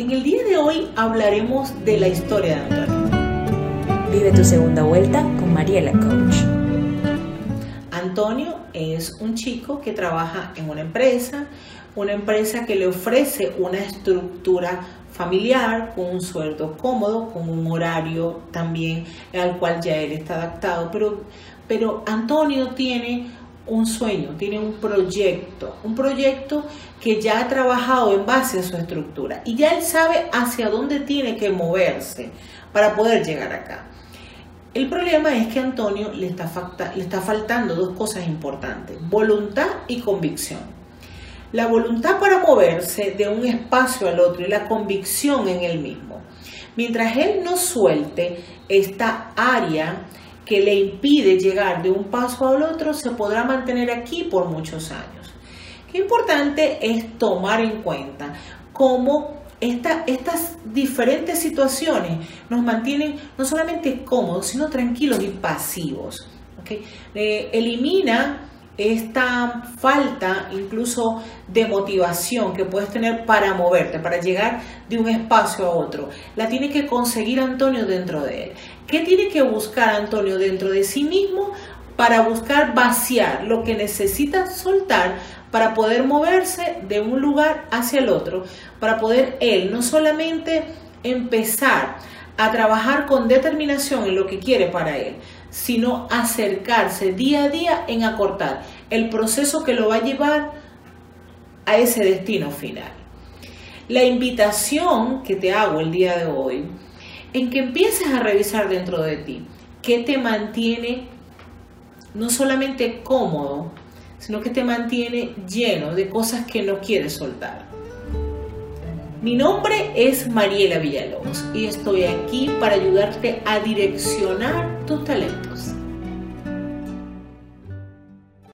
En el día de hoy hablaremos de la historia de Antonio. Vive tu segunda vuelta con Mariela Coach. Antonio es un chico que trabaja en una empresa, una empresa que le ofrece una estructura familiar, con un sueldo cómodo, con un horario también al cual ya él está adaptado. Pero, pero Antonio tiene un sueño, tiene un proyecto, un proyecto que ya ha trabajado en base a su estructura y ya él sabe hacia dónde tiene que moverse para poder llegar acá. El problema es que a Antonio le está, le está faltando dos cosas importantes, voluntad y convicción. La voluntad para moverse de un espacio al otro y la convicción en él mismo. Mientras él no suelte esta área que le impide llegar de un paso al otro, se podrá mantener aquí por muchos años. Qué importante es tomar en cuenta cómo estas diferentes situaciones nos mantienen no solamente cómodos, sino tranquilos y pasivos. Eh, elimina esta falta incluso de motivación que puedes tener para moverte, para llegar de un espacio a otro. La tiene que conseguir Antonio dentro de él. ¿Qué tiene que buscar Antonio dentro de sí mismo para buscar vaciar lo que necesita soltar para poder moverse de un lugar hacia el otro, para poder él no solamente empezar a trabajar con determinación en lo que quiere para él, sino acercarse día a día en acortar el proceso que lo va a llevar a ese destino final. La invitación que te hago el día de hoy, en que empieces a revisar dentro de ti qué te mantiene no solamente cómodo, sino que te mantiene lleno de cosas que no quieres soltar. Mi nombre es Mariela Villalobos y estoy aquí para ayudarte a direccionar tus talentos.